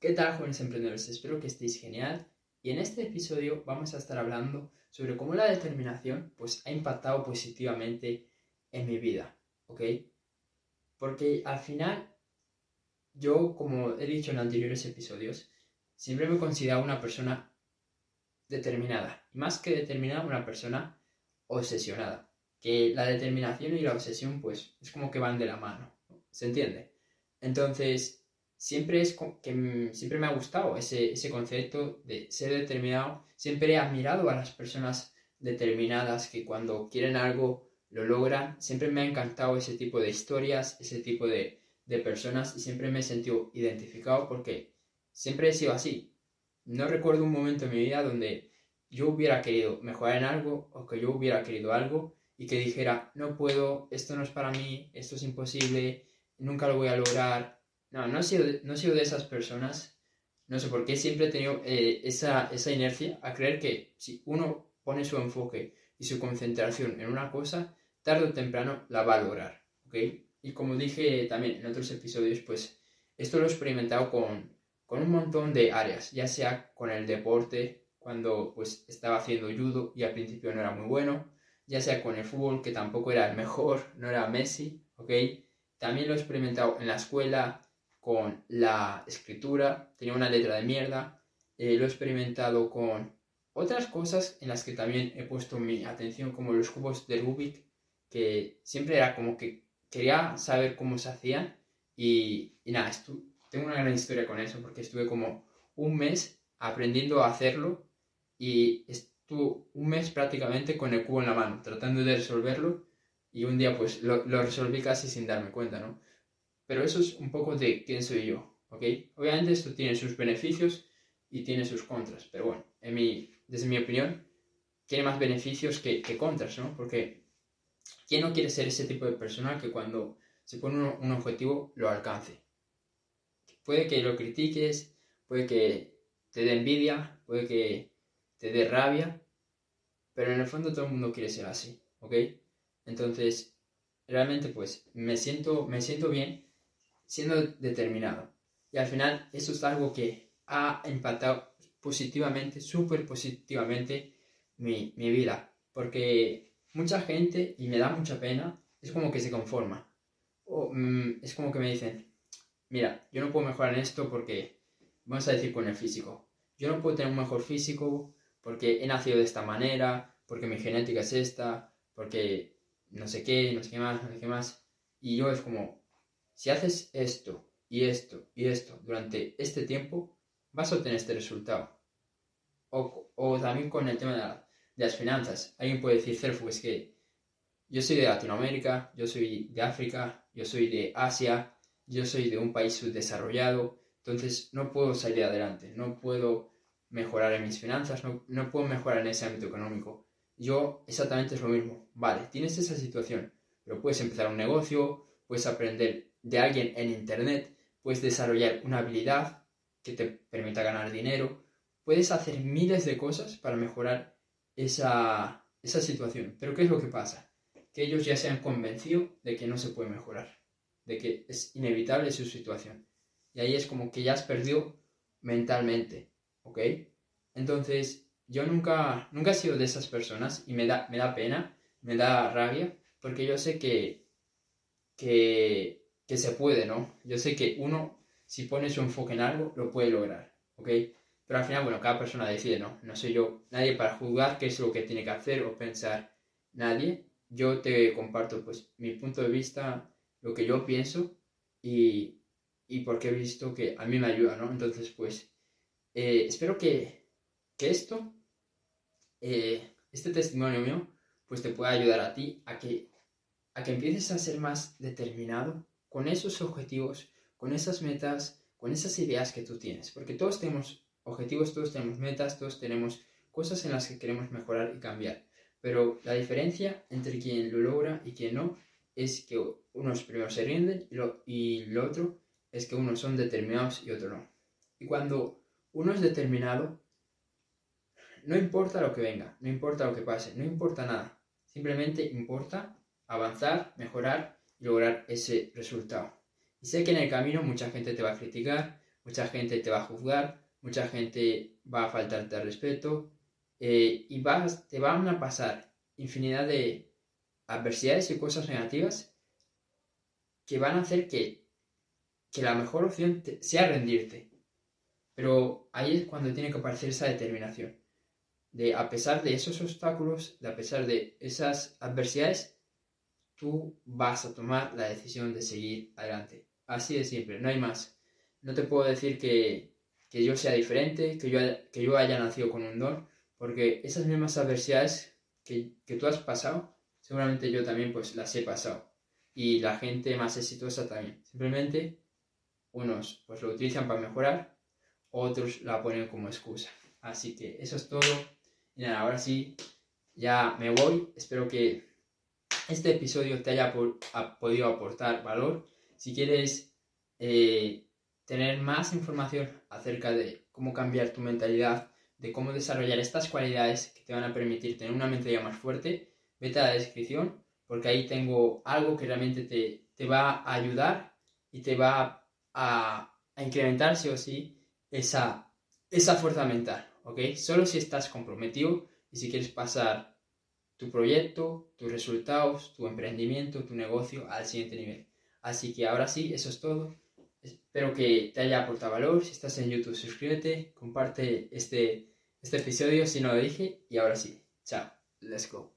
¿Qué tal, jóvenes emprendedores? Espero que estéis genial. Y en este episodio vamos a estar hablando sobre cómo la determinación pues, ha impactado positivamente en mi vida, ¿ok? Porque al final, yo, como he dicho en anteriores episodios, siempre me he considerado una persona determinada. Y más que determinada, una persona obsesionada. Que la determinación y la obsesión, pues, es como que van de la mano. ¿Se entiende? Entonces, siempre es que siempre me ha gustado ese, ese concepto de ser determinado. Siempre he admirado a las personas determinadas que cuando quieren algo lo logran. Siempre me ha encantado ese tipo de historias, ese tipo de, de personas y siempre me he sentido identificado porque siempre he sido así. No recuerdo un momento en mi vida donde yo hubiera querido mejorar en algo o que yo hubiera querido algo y que dijera, no puedo, esto no es para mí, esto es imposible, nunca lo voy a lograr, no, no he sido, no he sido de esas personas. No sé por qué siempre he tenido eh, esa, esa inercia a creer que si uno pone su enfoque y su concentración en una cosa, tarde o temprano la va a lograr. ¿ok? Y como dije también en otros episodios, pues esto lo he experimentado con, con un montón de áreas, ya sea con el deporte, cuando pues estaba haciendo judo y al principio no era muy bueno, ya sea con el fútbol, que tampoco era el mejor, no era Messi, ¿ok? También lo he experimentado en la escuela, con la escritura, tenía una letra de mierda, eh, lo he experimentado con otras cosas en las que también he puesto mi atención, como los cubos de Rubik, que siempre era como que quería saber cómo se hacían. Y, y nada, tengo una gran historia con eso porque estuve como un mes aprendiendo a hacerlo y estuve un mes prácticamente con el cubo en la mano, tratando de resolverlo. Y un día pues lo, lo resolví casi sin darme cuenta, ¿no? Pero eso es un poco de quién soy yo, ¿ok? Obviamente esto tiene sus beneficios y tiene sus contras, pero bueno, en mi, desde mi opinión, tiene más beneficios que, contras, ¿no? Porque ¿quién no quiere ser ese tipo de persona que cuando se pone un, un objetivo lo alcance? Puede que lo critiques, puede que te dé envidia, puede que te dé rabia, pero en el fondo todo el mundo quiere ser así, ¿ok? Entonces, realmente pues me siento, me siento bien siendo determinado. Y al final eso es algo que ha impactado positivamente, súper positivamente mi, vida. Porque mucha gente, y me da mucha pena, es como que se conforma. O, mm, es como que me dicen, mira, yo no puedo mejorar en esto porque, vamos a decir con el físico, yo no puedo tener un mejor físico porque he nacido de esta manera, porque mi genética es esta, porque no sé qué, no sé qué más, no sé qué más. Y yo es como, si haces esto y esto y esto durante este tiempo, vas a obtener este resultado. O, también con el tema de, las finanzas. Alguien puede decir, Cerfu, es que yo soy de Latinoamérica, yo soy de África, yo soy de Asia, yo soy de un país subdesarrollado, entonces no puedo salir adelante, no puedo mejorar en mis finanzas, no, no puedo mejorar en ese ámbito económico. Yo exactamente es lo mismo. Vale, tienes esa situación, pero puedes empezar un negocio, puedes aprender de alguien en Internet, puedes desarrollar una habilidad que te permita ganar dinero, puedes hacer miles de cosas para mejorar esa, esa situación. Pero ¿qué es lo que pasa? Que ellos ya se han convencido de que no se puede mejorar, de que es inevitable su situación. Y ahí es como que ya has perdido mentalmente, ¿ok? Entonces, yo nunca, nunca he sido de esas personas y me da, me da pena, me da rabia, porque yo sé que, que que se puede, ¿no? Yo sé que uno, si pone su enfoque en algo, lo puede lograr, ¿ok? Pero al final, bueno, cada persona decide, ¿no? No soy yo nadie para juzgar qué es lo que tiene que hacer o pensar nadie. Yo te comparto, pues, mi punto de vista, lo que yo pienso y, y porque he visto que a mí me ayuda, ¿no? Entonces, pues, eh, espero que, que esto, eh, este testimonio mío, pues te pueda ayudar a ti a que, a que empieces a ser más determinado con esos objetivos, con esas metas, con esas ideas que tú tienes. Porque todos tenemos objetivos, todos tenemos metas, todos tenemos cosas en las que queremos mejorar y cambiar. Pero la diferencia entre quien lo logra y quien no es que unos primero se rinden y lo, y lo otro es que unos son determinados y otros no. Y cuando uno es determinado, no importa lo que venga, no importa lo que pase, no importa nada. Simplemente importa avanzar, mejorar lograr ese resultado. Y sé que en el camino mucha gente te va a criticar, mucha gente te va a juzgar, mucha gente va a faltarte al respeto eh, y vas, te van a pasar infinidad de adversidades y cosas negativas que van a hacer que, que la mejor opción sea rendirte. Pero ahí es cuando tiene que aparecer esa determinación. De a pesar de esos obstáculos, de a pesar de esas adversidades, tú vas a tomar la decisión de seguir adelante. Así de siempre, no hay más. No te puedo decir que, que yo sea diferente, que yo, que yo haya nacido con un don, porque esas mismas adversidades que, que tú has pasado, seguramente yo también pues las he pasado. Y la gente más exitosa también. Simplemente unos pues lo utilizan para mejorar, otros la ponen como excusa. Así que eso es todo. Y nada, ahora sí, ya me voy. Espero que este episodio te haya podido aportar valor. Si quieres eh, tener más información acerca de cómo cambiar tu mentalidad, de cómo desarrollar estas cualidades que te van a permitir tener una mentalidad más fuerte, vete a la descripción porque ahí tengo algo que realmente te, va a ayudar y te va a, incrementar sí o sí esa, esa fuerza mental, ¿ok? Solo si estás comprometido y si quieres pasar tu proyecto, tus resultados, tu emprendimiento, tu negocio al siguiente nivel. Así que ahora sí, eso es todo. Espero que te haya aportado valor. Si estás en YouTube, suscríbete, comparte este, este episodio si no lo dije. Y ahora sí, chao, let's go.